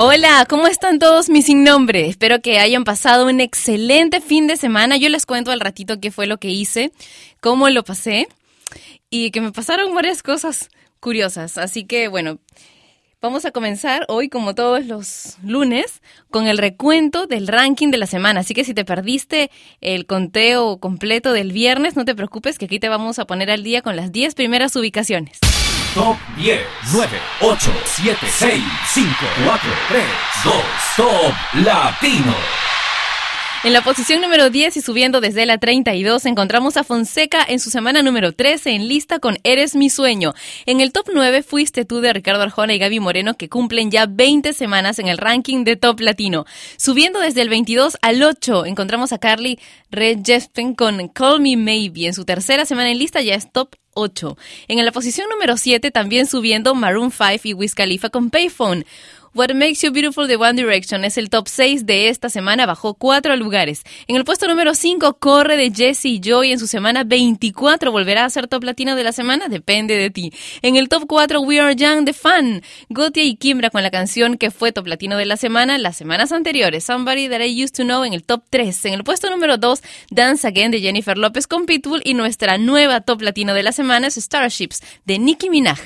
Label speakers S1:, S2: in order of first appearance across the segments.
S1: Hola, ¿cómo están todos mis sin nombre? Espero que hayan pasado un excelente fin de semana. Yo les cuento al ratito qué fue lo que hice, cómo lo pasé y que me pasaron varias cosas curiosas. Así que bueno, vamos a comenzar hoy como todos los lunes con el recuento del ranking de la semana. Así que si te perdiste el conteo completo del viernes, no te preocupes que aquí te vamos a poner al día con las 10 primeras ubicaciones.
S2: Top 10, 9, 8, 7, 6, 5, 4, 3, 2, Top Latino.
S1: En la posición número 10 y subiendo desde la 32 encontramos a Fonseca en su semana número 13 en lista con Eres mi sueño. En el top 9 fuiste tú de Ricardo Arjona y Gaby Moreno que cumplen ya 20 semanas en el ranking de top latino. Subiendo desde el 22 al 8 encontramos a Carly Red con Call Me Maybe. En su tercera semana en lista ya es top 8. En la posición número 7 también subiendo Maroon 5 y Wiz Khalifa con Payphone. What Makes You Beautiful de One Direction es el top 6 de esta semana, bajó 4 lugares. En el puesto número 5, Corre de Jesse Joy en su semana 24. ¿Volverá a ser top latino de la semana? Depende de ti. En el top 4, We Are Young The Fan. Gotia y Kimbra con la canción que fue top latino de la semana las semanas anteriores. Somebody That I Used to Know en el top 3. En el puesto número 2, Dance Again de Jennifer López con Pitbull. Y nuestra nueva top latino de la semana es Starships de Nicki Minaj.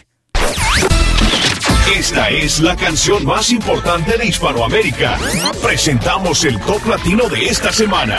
S3: Esta es la canción más importante de Hispanoamérica. Presentamos el top latino de esta semana.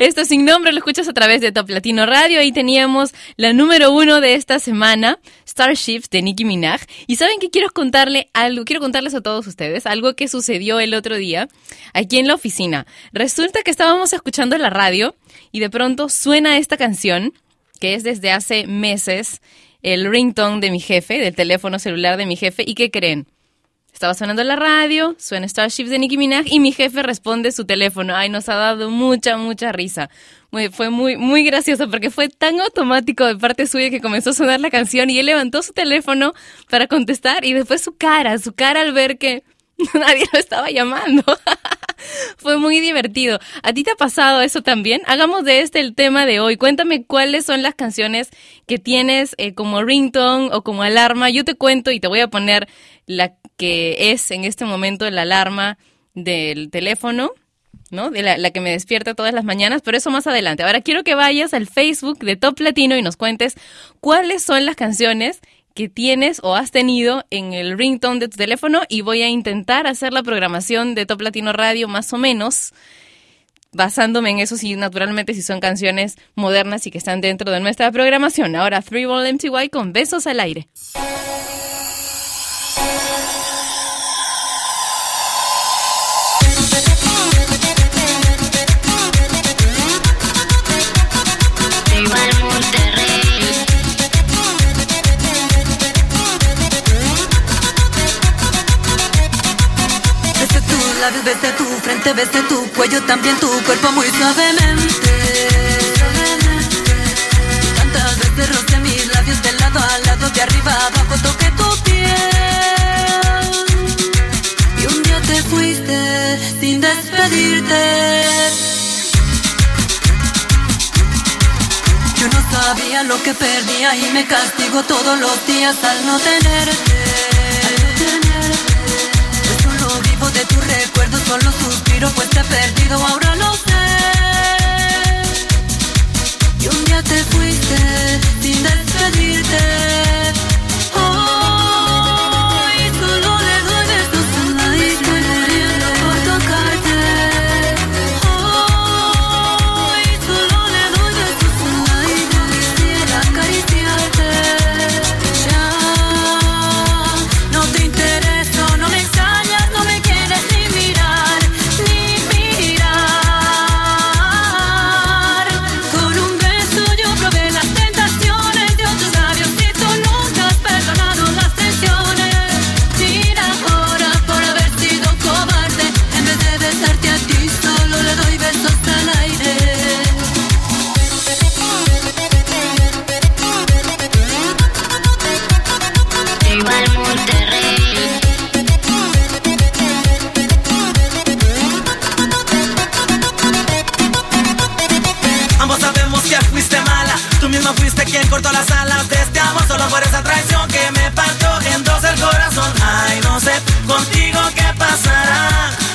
S1: Esto sin nombre lo escuchas a través de Top Latino Radio. Ahí teníamos la número uno de esta semana, Starships de Nicki Minaj. Y saben que quiero contarle algo, quiero contarles a todos ustedes algo que sucedió el otro día aquí en la oficina. Resulta que estábamos escuchando la radio y de pronto suena esta canción que es desde hace meses el ringtone de mi jefe, del teléfono celular de mi jefe. ¿Y qué creen? Estaba sonando la radio, suena Starships de Nicki Minaj y mi jefe responde su teléfono. Ay, nos ha dado mucha, mucha risa. fue muy, muy gracioso porque fue tan automático de parte suya que comenzó a sonar la canción y él levantó su teléfono para contestar y después su cara, su cara al ver que nadie lo estaba llamando. Fue muy divertido. ¿A ti te ha pasado eso también? Hagamos de este el tema de hoy. Cuéntame cuáles son las canciones que tienes eh, como ringtone o como alarma. Yo te cuento y te voy a poner la que es en este momento la alarma del teléfono, ¿no? De la, que me despierta todas las mañanas, pero eso más adelante. Ahora quiero que vayas al Facebook de Top Latino y nos cuentes cuáles son las canciones que tienes o has tenido en el ringtone de tu teléfono y voy a intentar hacer la programación de Top Latino Radio más o menos basándome en eso, si naturalmente si son canciones modernas y que están dentro de nuestra programación. Ahora, Three Ball MTY con besos al aire.
S4: Besé tu frente, besé tu cuello, también tu cuerpo muy suavemente. Tantas veces rocé mis labios de lado a lado, de arriba a abajo, toqué tu piel. Y un día te fuiste sin despedirte. Yo no sabía lo que perdía y me castigo todos los días al no tenerte. Solo suspiro pues te he perdido, ahora lo sé. Y un día te fuiste sin despedirte.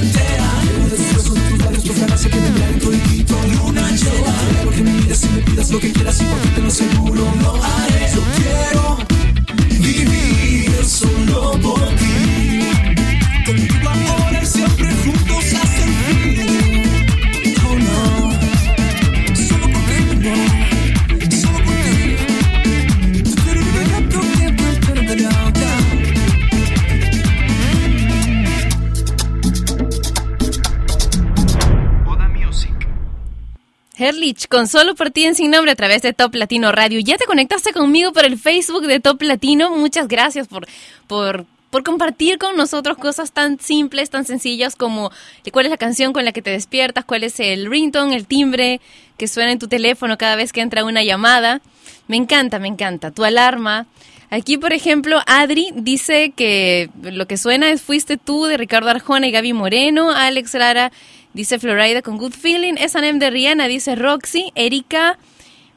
S5: vida entera. Quiero de tus besos, de tus labios, tu fragancia que me. Quiero que me y me pidas lo que quieras y por
S1: con solo por ti en sin nombre a través de Top Latino Radio. Ya te conectaste conmigo por el Facebook de Top Latino. Muchas gracias por, por, por compartir con nosotros cosas tan simples, tan sencillas como cuál es la canción con la que te despiertas, cuál es el ringtone, el timbre que suena en tu teléfono cada vez que entra una llamada. Me encanta, me encanta. Tu alarma. Aquí, por ejemplo, Adri dice que lo que suena es Fuiste tú de Ricardo Arjona y Gaby Moreno. Alex Lara dice Florida con Good Feeling. S&M de Rihanna dice Roxy. Erika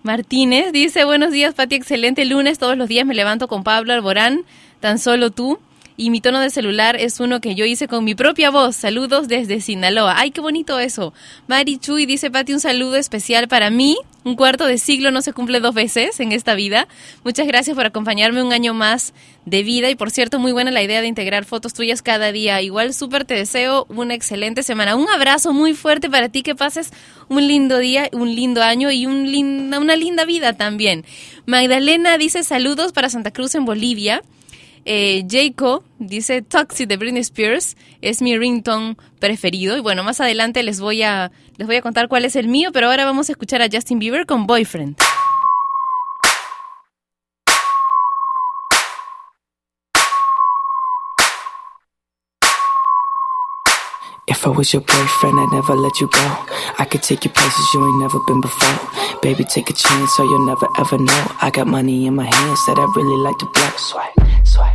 S1: Martínez dice Buenos días, Pati. Excelente lunes. Todos los días me levanto con Pablo Alborán. Tan solo tú. Y mi tono de celular es uno que yo hice con mi propia voz. Saludos desde Sinaloa. ¡Ay, qué bonito eso! Mari Chuy dice, Pati, un saludo especial para mí. Un cuarto de siglo no se cumple dos veces en esta vida. Muchas gracias por acompañarme un año más de vida. Y por cierto, muy buena la idea de integrar fotos tuyas cada día. Igual súper te deseo una excelente semana. Un abrazo muy fuerte para ti. Que pases un lindo día, un lindo año y un linda, una linda vida también. Magdalena dice saludos para Santa Cruz en Bolivia. Eh, Jayco dice Toxic de Britney Spears es mi ringtone preferido y bueno más adelante les voy a les voy a contar cuál es el mío pero ahora vamos a escuchar a Justin Bieber con Boyfriend.
S6: If I was your boyfriend, I'd never let you go. I could take you places you ain't never been before. Baby, take a chance, so you'll never ever know. I got money in my hands that I really like to blow. Swipe, swipe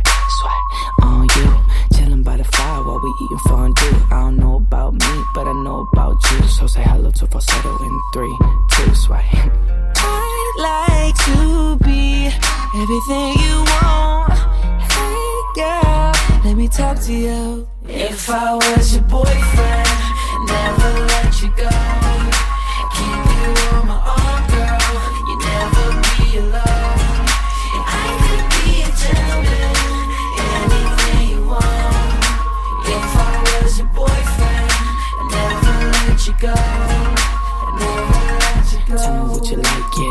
S6: eating fondue. I don't know about me, but I know about you. So say hello to falsetto in three, two, swipe.
S4: I'd like to be everything you want. Hey girl, let me talk to you. If I was your boyfriend, never let you go.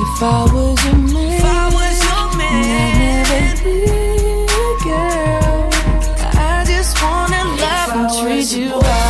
S4: If I was your man, if I was your man, I'd never be a girl. I just wanna love and treat you
S7: well.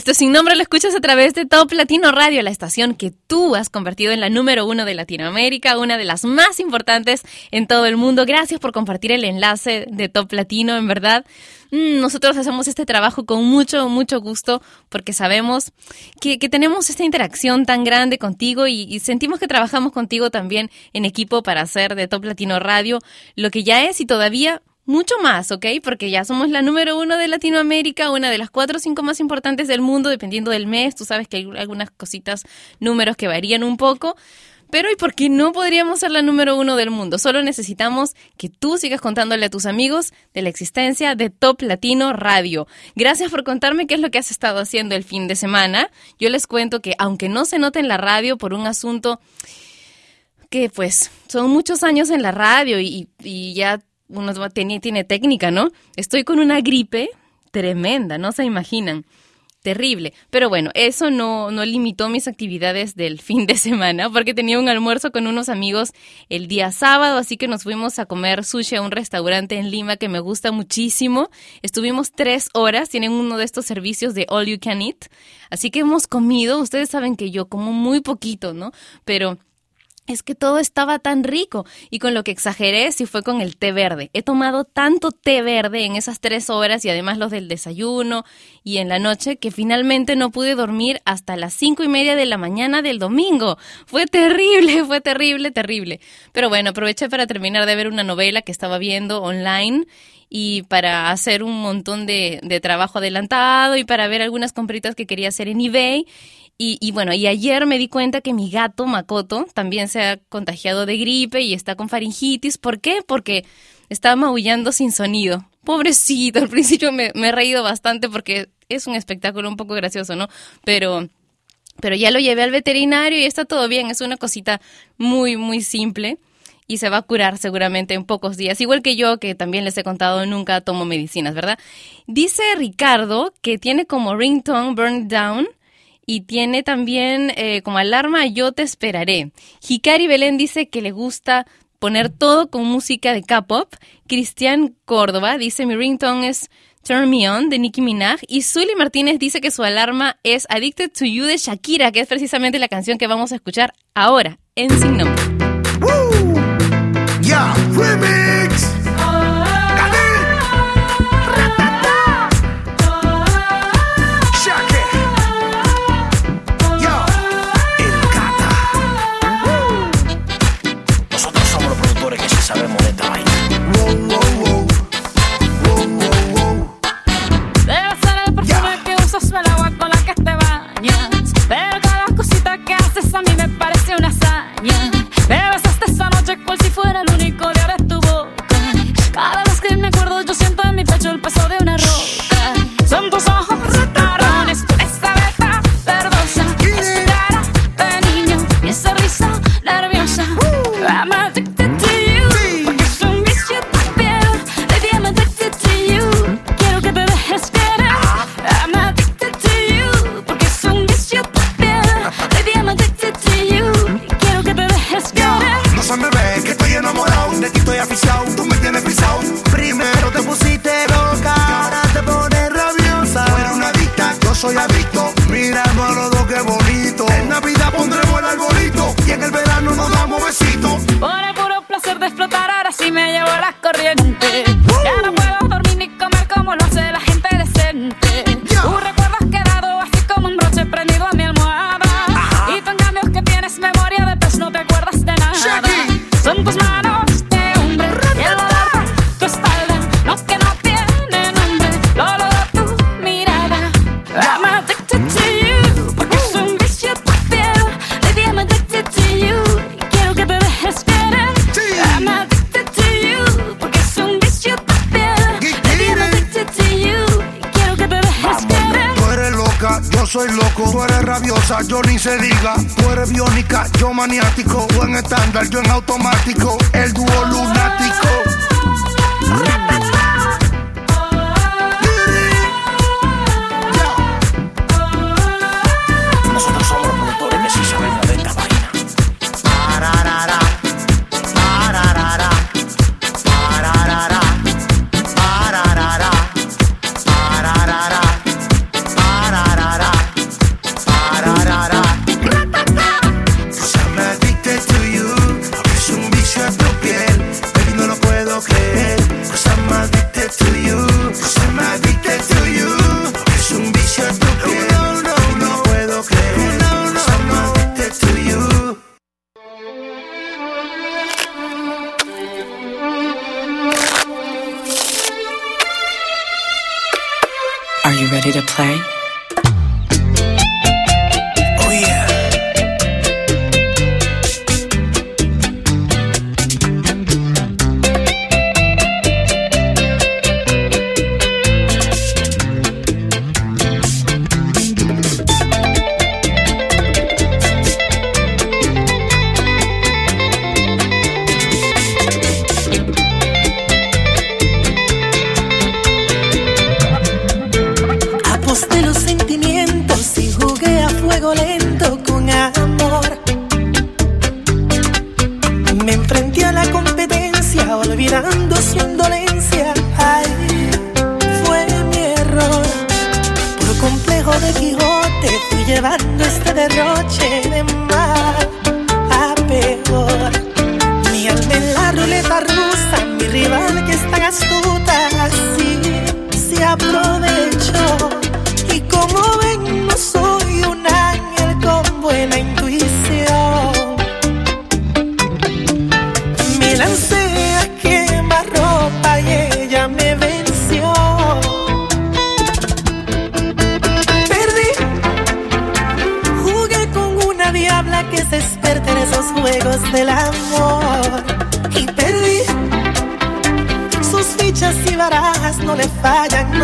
S1: Esto sin nombre lo escuchas a través de Top Latino Radio, la estación que tú has convertido en la número uno de Latinoamérica, una de las más importantes en todo el mundo. Gracias por compartir el enlace de Top Latino, en verdad. Mm, nosotros hacemos este trabajo con mucho, mucho gusto porque sabemos que, tenemos esta interacción tan grande contigo y, y, sentimos que trabajamos contigo también en equipo para hacer de Top Latino Radio lo que ya es y todavía mucho más, ¿ok? Porque ya somos la número uno de Latinoamérica, una de las cuatro o cinco más importantes del mundo, dependiendo del mes. Tú sabes que hay algunas cositas, números que varían un poco. Pero ¿y por qué no podríamos ser la número uno del mundo? Solo necesitamos que tú sigas contándole a tus amigos de la existencia de Top Latino Radio. Gracias por contarme qué es lo que has estado haciendo el fin de semana. Yo les cuento que aunque no se note en la radio por un asunto que pues son muchos años en la radio y, y ya uno tiene, tiene técnica, ¿no? Estoy con una gripe tremenda, no se imaginan. Terrible. Pero bueno, eso no, no limitó mis actividades del fin de semana porque tenía un almuerzo con unos amigos el día sábado, así que nos fuimos a comer sushi a un restaurante en Lima que me gusta muchísimo. Estuvimos tres horas, tienen uno de estos servicios de All You Can Eat, así que hemos comido, ustedes saben que yo como muy poquito, ¿no? Pero es que todo estaba tan rico y con lo que exageré si fue con el té verde. He tomado tanto té verde en esas tres horas y además los del desayuno y en la noche que finalmente no pude dormir hasta las cinco y media de la mañana del domingo. Fue terrible, fue terrible, terrible. Pero bueno, aproveché para terminar de ver una novela que estaba viendo online y para hacer un montón de, de trabajo adelantado y para ver algunas compritas que quería hacer en eBay y, bueno, y ayer me di cuenta que mi gato Makoto también se ha contagiado de gripe y está con faringitis. ¿Por qué? Porque estaba maullando sin sonido. Pobrecito, al principio me, me he reído bastante porque es un espectáculo un poco gracioso, ¿no? Pero pero ya lo llevé al veterinario y está todo bien, es una cosita muy, muy simple y se va a curar seguramente en pocos días, igual que yo que también les he contado, nunca tomo medicinas, ¿verdad? Dice Ricardo que tiene como ringtone Burn Down y tiene también eh, como alarma Yo te esperaré. Hikari Belén dice que le gusta poner todo con música de K-pop. Cristian Córdoba dice mi ringtone es Turn Me On de Nicki Minaj. Y Zully Martínez dice que su alarma es Addicted to You de Shakira, que es precisamente la canción que vamos a escuchar ahora en Sin Nombre.
S8: por si fuera el único de ver tu boca. Cada vez que me acuerdo, yo siento en mi pecho el peso de yo se diga. Tú eres biónica, yo maniático. O en estándar, yo en automático.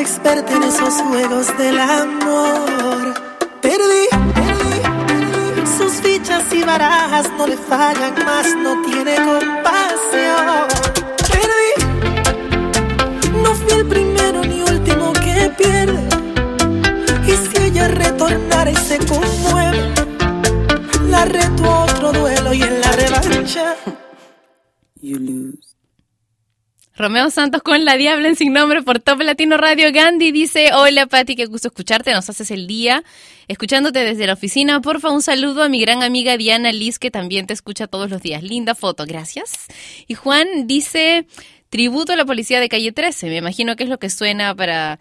S8: Experta en esos juegos del amor. Perdí, perdí, perdí, sus fichas y barajas no le fallan más, no tiene compasión. Perdí, no fui el primero ni último que pierde. Y si ella retornara y se conmueve, la reto a otro duelo y en la revancha.
S1: Romeo Santos con La Diabla en Sin Nombre por Top Latino Radio. Gandhi dice, hola Pati, qué gusto escucharte, nos haces el día. Escuchándote desde la oficina, porfa, un saludo a mi gran amiga Diana Liz, que también te escucha todos los días. Linda foto, gracias. Y Juan dice, tributo a la policía de calle 13. Me imagino que es lo que suena para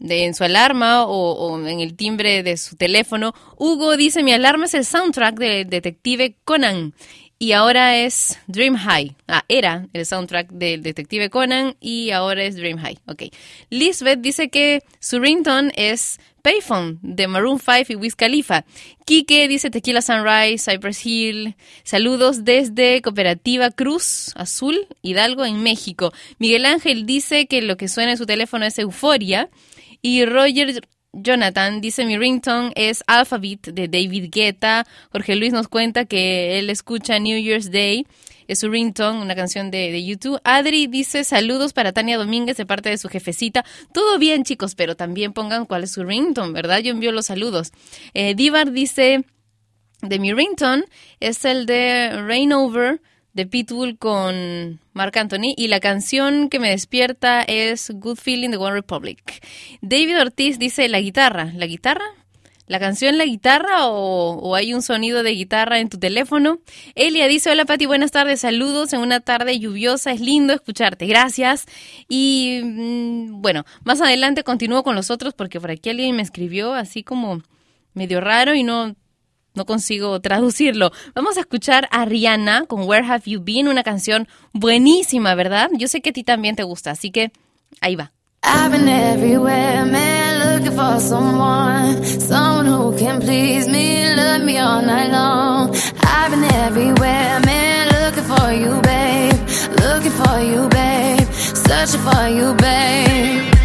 S1: de, en su alarma o, o en el timbre de su teléfono. Hugo dice, mi alarma es el soundtrack de Detective Conan. Y ahora es Dream High. Ah, era el soundtrack del Detective Conan y ahora es Dream High. Ok. Lisbeth dice que su ringtone es Payphone de Maroon 5 y Wiz Khalifa. Kike dice Tequila Sunrise, Cypress Hill. Saludos desde Cooperativa Cruz Azul, Hidalgo, en México. Miguel Ángel dice que lo que suena en su teléfono es Euforia. Y Roger Jonathan dice mi ringtone es Alphabet de David Guetta. Jorge Luis nos cuenta que él escucha New Year's Day. Es su ringtone, una canción de, de YouTube. Adri dice saludos para Tania Domínguez de parte de su jefecita. Todo bien, chicos, pero también pongan cuál es su ringtone, ¿verdad? Yo envío los saludos. Eh, Divar dice de mi ringtone es el de Rain Over de Pitbull con Marc Anthony y la canción que me despierta es Good Feeling de One Republic. David Ortiz dice la guitarra. ¿La guitarra? ¿La canción la guitarra o, o, hay un sonido de guitarra en tu teléfono? Elia dice, hola Pati, buenas tardes, saludos en una tarde lluviosa, es lindo escucharte, gracias. Y mmm, bueno, más adelante continúo con los otros porque por aquí alguien me escribió así como medio raro y no no consigo traducirlo. Vamos a escuchar a Rihanna con Where Have You Been, una canción buenísima, ¿verdad? Yo sé que a ti también te gusta, así que ahí va.
S9: I've been everywhere, man, looking for someone, someone who can please me, love me all night long. I've been everywhere, man, looking for you, babe, looking for you, babe, searching for you, babe.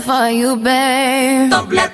S9: for you, babe.
S1: Don't let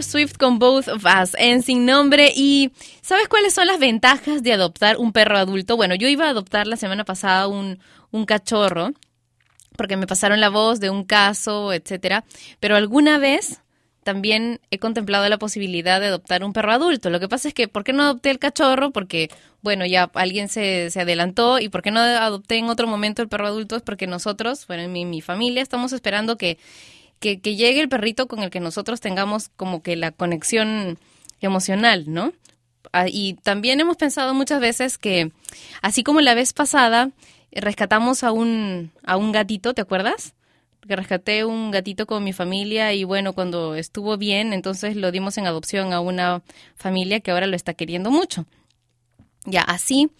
S1: Swift con Both of Us en Sin Nombre. ¿Y sabes cuáles son las ventajas de adoptar un perro adulto? Bueno, yo iba a adoptar la semana pasada un, un cachorro porque me pasaron la voz de un caso, etcétera. Pero alguna vez también he contemplado la posibilidad de adoptar un perro adulto. Lo que pasa es que, ¿por qué no adopté el cachorro? Porque, bueno, ya alguien se, se adelantó. ¿Y por qué no adopté en otro momento el perro adulto? Es porque nosotros, bueno, mi, mi familia, estamos esperando que, que, llegue el perrito con el que nosotros tengamos como que la conexión emocional, ¿no? Ah, Y también hemos pensado muchas veces que, así como la vez pasada, rescatamos a un, a un gatito, ¿te acuerdas? Que rescaté un gatito con mi familia y bueno, cuando estuvo bien, entonces lo dimos en adopción a una familia que ahora lo está queriendo mucho. Ya, así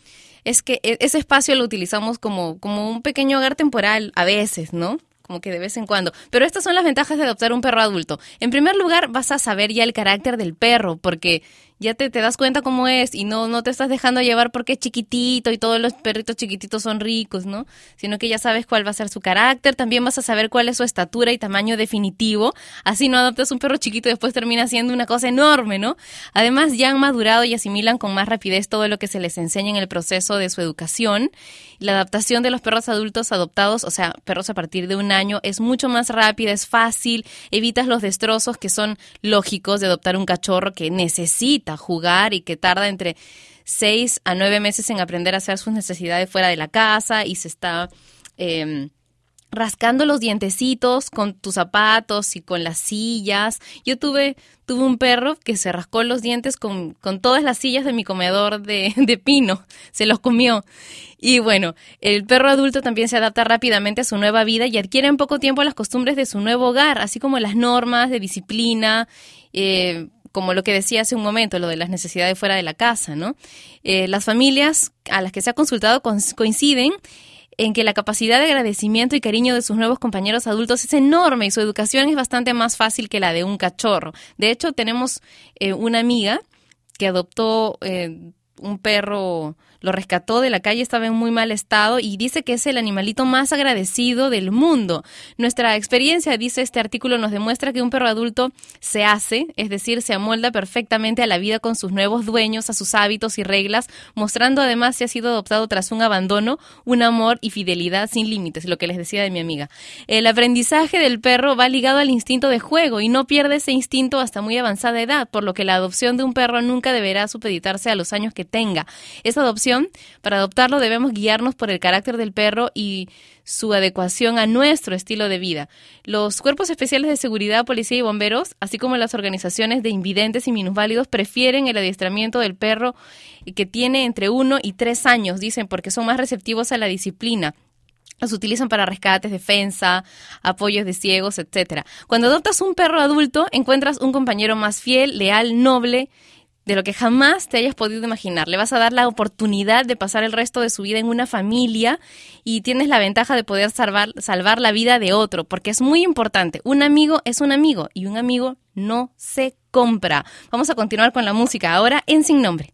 S1: es que e- ese espacio lo utilizamos como, como un pequeño hogar temporal a veces, ¿no? Como que de vez en cuando. Pero estas son las ventajas de adoptar un perro adulto. En primer lugar, vas a saber ya el carácter del perro, porque ya te, te das cuenta cómo es y no, no te estás dejando llevar porque es chiquitito y todos los perritos chiquititos son ricos, ¿no? Sino que ya sabes cuál va a ser su carácter, también vas a saber cuál es su estatura y tamaño definitivo. Así no adoptas un perro chiquito y después termina siendo una cosa enorme, ¿no? Además, ya han madurado y asimilan con más rapidez todo lo que se les enseña en el proceso de su educación. La adaptación de los perros adultos adoptados, o sea, perros a partir de un año, es mucho más rápida, es fácil, evitas los destrozos que son lógicos de adoptar un cachorro que necesita jugar y que tarda entre seis a nueve meses en aprender a hacer sus necesidades fuera de la casa y se está eh, rascando los dientecitos con tus zapatos y con las sillas. Yo tuve, tuve un perro que se rascó los dientes con, con todas las sillas de mi comedor de, de pino, se los comió. Y bueno, el perro adulto también se adapta rápidamente a su nueva vida y adquiere en poco tiempo las costumbres de su nuevo hogar, así como las normas de disciplina, eh, como lo que decía hace un momento, lo de las necesidades fuera de la casa, ¿no? Eh, las familias a las que se ha consultado cons- coinciden en que la capacidad de agradecimiento y cariño de sus nuevos compañeros adultos es enorme y su educación es bastante más fácil que la de un cachorro. De hecho, tenemos eh, una amiga que adoptó eh, un perro lo rescató de la calle, estaba en muy mal estado y dice que es el animalito más agradecido del mundo. Nuestra experiencia, dice este artículo, nos demuestra que un perro adulto se hace, es decir, se amolda perfectamente a la vida con sus nuevos dueños, a sus hábitos y reglas, mostrando además si ha sido adoptado tras un abandono, un amor y fidelidad sin límites, lo que les decía de mi amiga. El aprendizaje del perro va ligado al instinto de juego y no pierde ese instinto hasta muy avanzada edad, por lo que la adopción de un perro nunca deberá supeditarse a los años que tenga. Esa adopción, para adoptarlo debemos guiarnos por el carácter del perro y su adecuación a nuestro estilo de vida. Los cuerpos especiales de seguridad, policía y bomberos, así como las organizaciones de invidentes y minusválidos, prefieren el adiestramiento del perro que tiene entre uno y tres años, dicen, porque son más receptivos a la disciplina. Los utilizan para rescates, defensa, apoyos de ciegos, etc. Cuando adoptas un perro adulto, encuentras un compañero más fiel, leal, noble de lo que jamás te hayas podido imaginar. Le vas a dar la oportunidad de pasar el resto de su vida en una familia y tienes la ventaja de poder salvar, salvar la vida de otro, porque es muy importante. Un amigo es un amigo y un amigo no se compra. Vamos a continuar con la música ahora en Sin Nombre.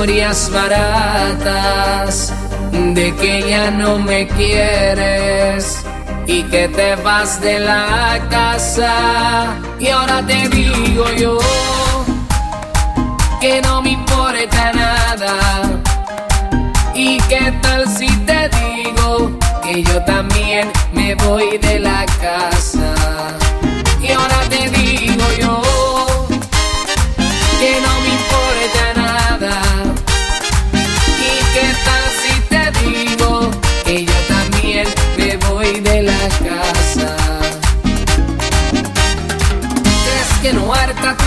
S10: Historias baratas de que ya no me quieres y que te vas de la casa. Y ahora te digo yo que no me importa nada. ¿Y qué tal si te digo que yo también me voy de la casa? Y ahora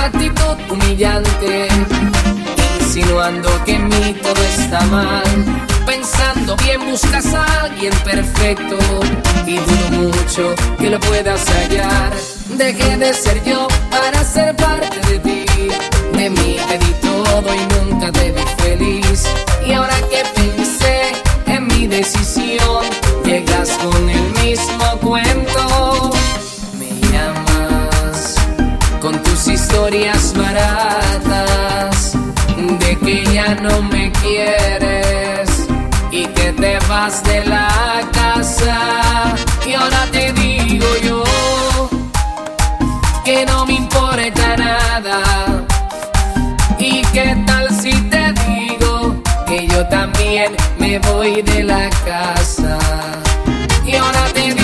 S10: actitud humillante? Insinuando que en mí todo está mal. Pensando bien buscas a alguien perfecto y dudo mucho que lo puedas hallar. Dejé de ser yo para ser parte de ti. De mí te di todo y nunca te vi feliz. Y ahora que historias baratas de que ya no me quieres y que te vas de la casa. Y ahora te digo yo que no me importa nada. ¿Y qué tal si te digo que yo también me voy de la casa? Y ahora te digo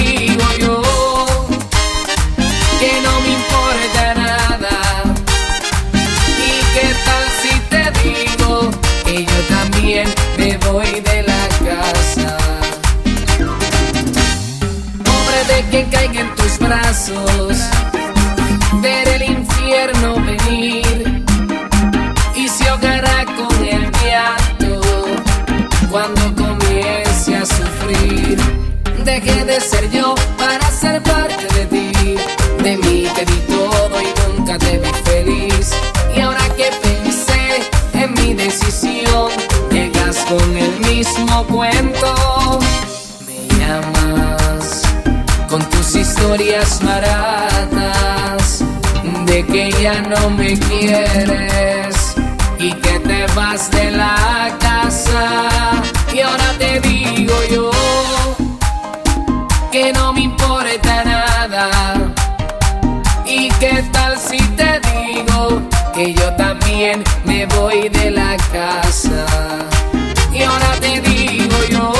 S10: también me voy de la casa? Pobre de que caiga en tus brazos, ver el infierno venir y se ahogará con el llanto cuando comience a sufrir. Dejé de ser yo cuento. Me llamas con tus historias baratas de que ya no me quieres y que te vas de la casa. Y ahora te digo yo que no me importa nada. ¿Y qué tal si te digo que yo también me voy de la casa? Y ahora te digo yo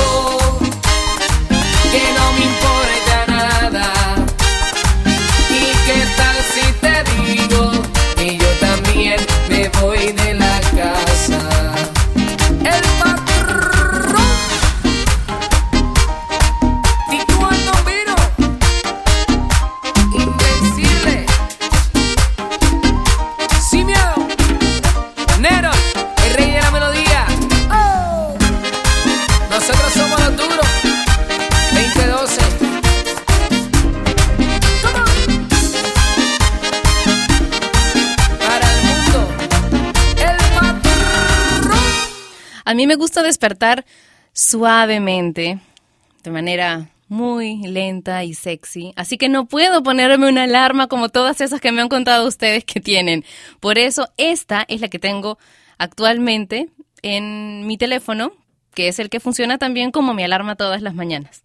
S10: me
S1: gusta despertar suavemente, de manera muy lenta y sexy, así que no puedo ponerme una alarma como todas esas que me han contado ustedes que tienen. Por eso esta es la que tengo actualmente en mi teléfono, que es el que funciona también como mi alarma todas las mañanas.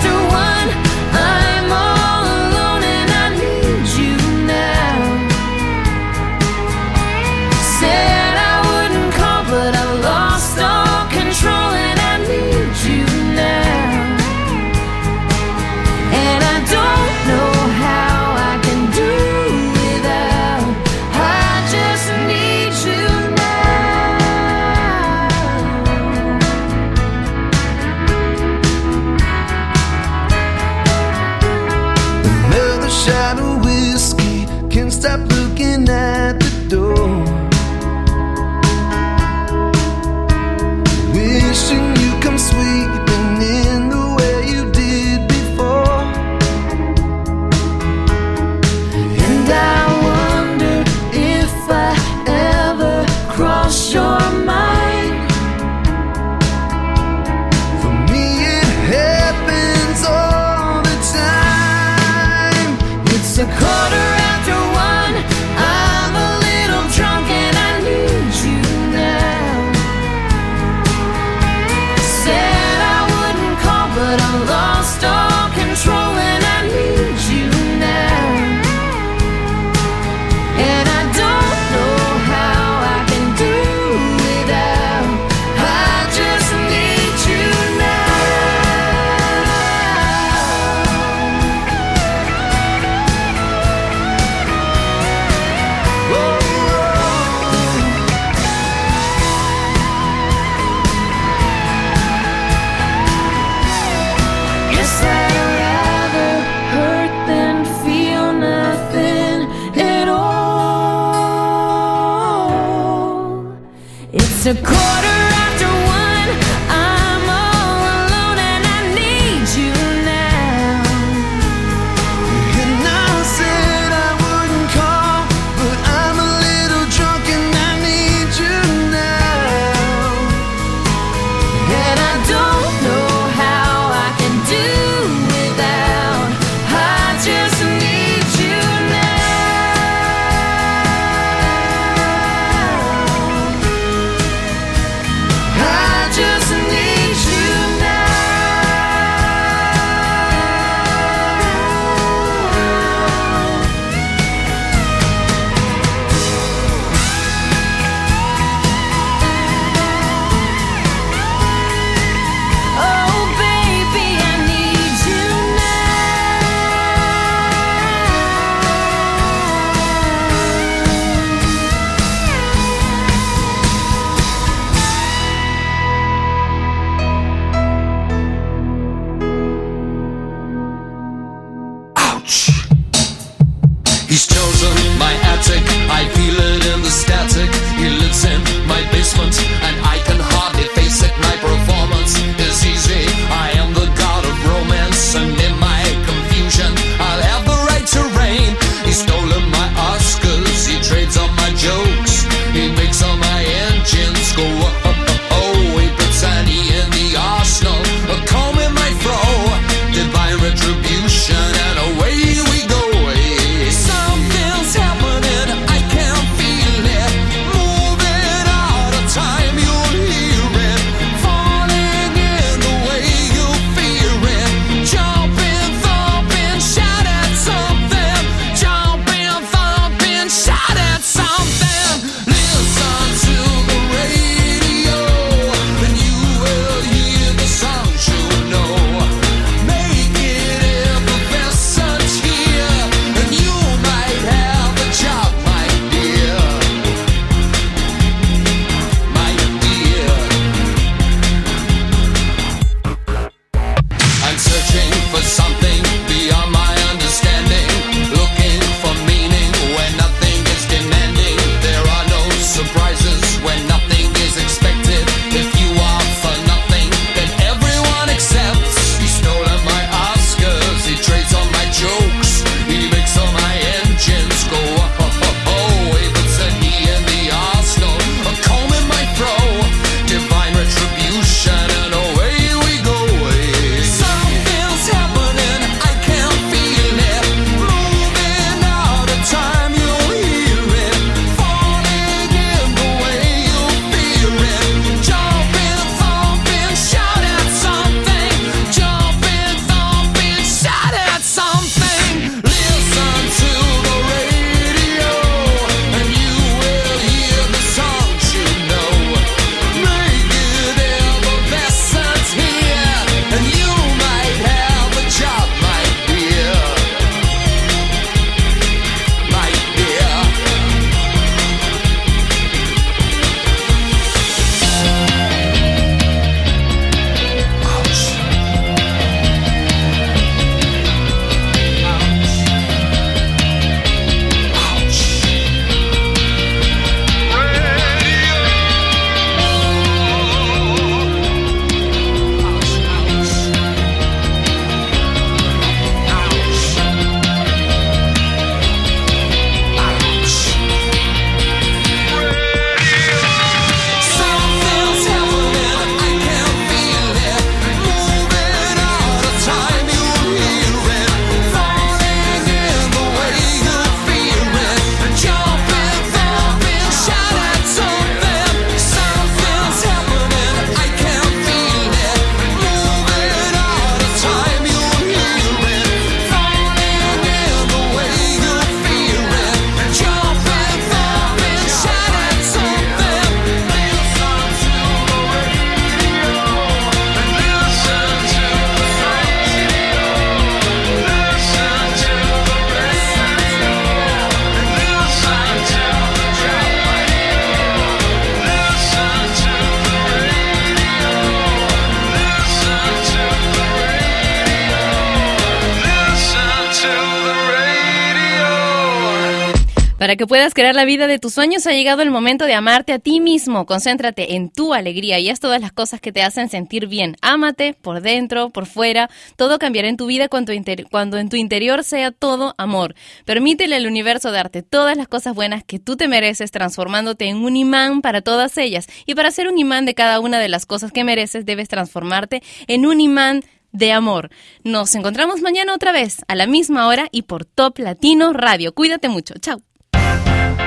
S1: Para que puedas crear la vida de tus sueños ha llegado el momento de amarte a ti mismo. Concéntrate en tu alegría y haz todas las cosas que te hacen sentir bien. Ámate por dentro, por fuera. Todo cambiará en tu vida cuando, cuando en tu interior sea todo amor. Permítele al universo darte todas las cosas buenas que tú te mereces, transformándote en un imán para todas ellas. Y para ser un imán de cada una de las cosas que mereces, debes transformarte en un imán de amor. Nos encontramos mañana otra vez, a la misma hora y por Top Latino Radio. Cuídate mucho. Chao.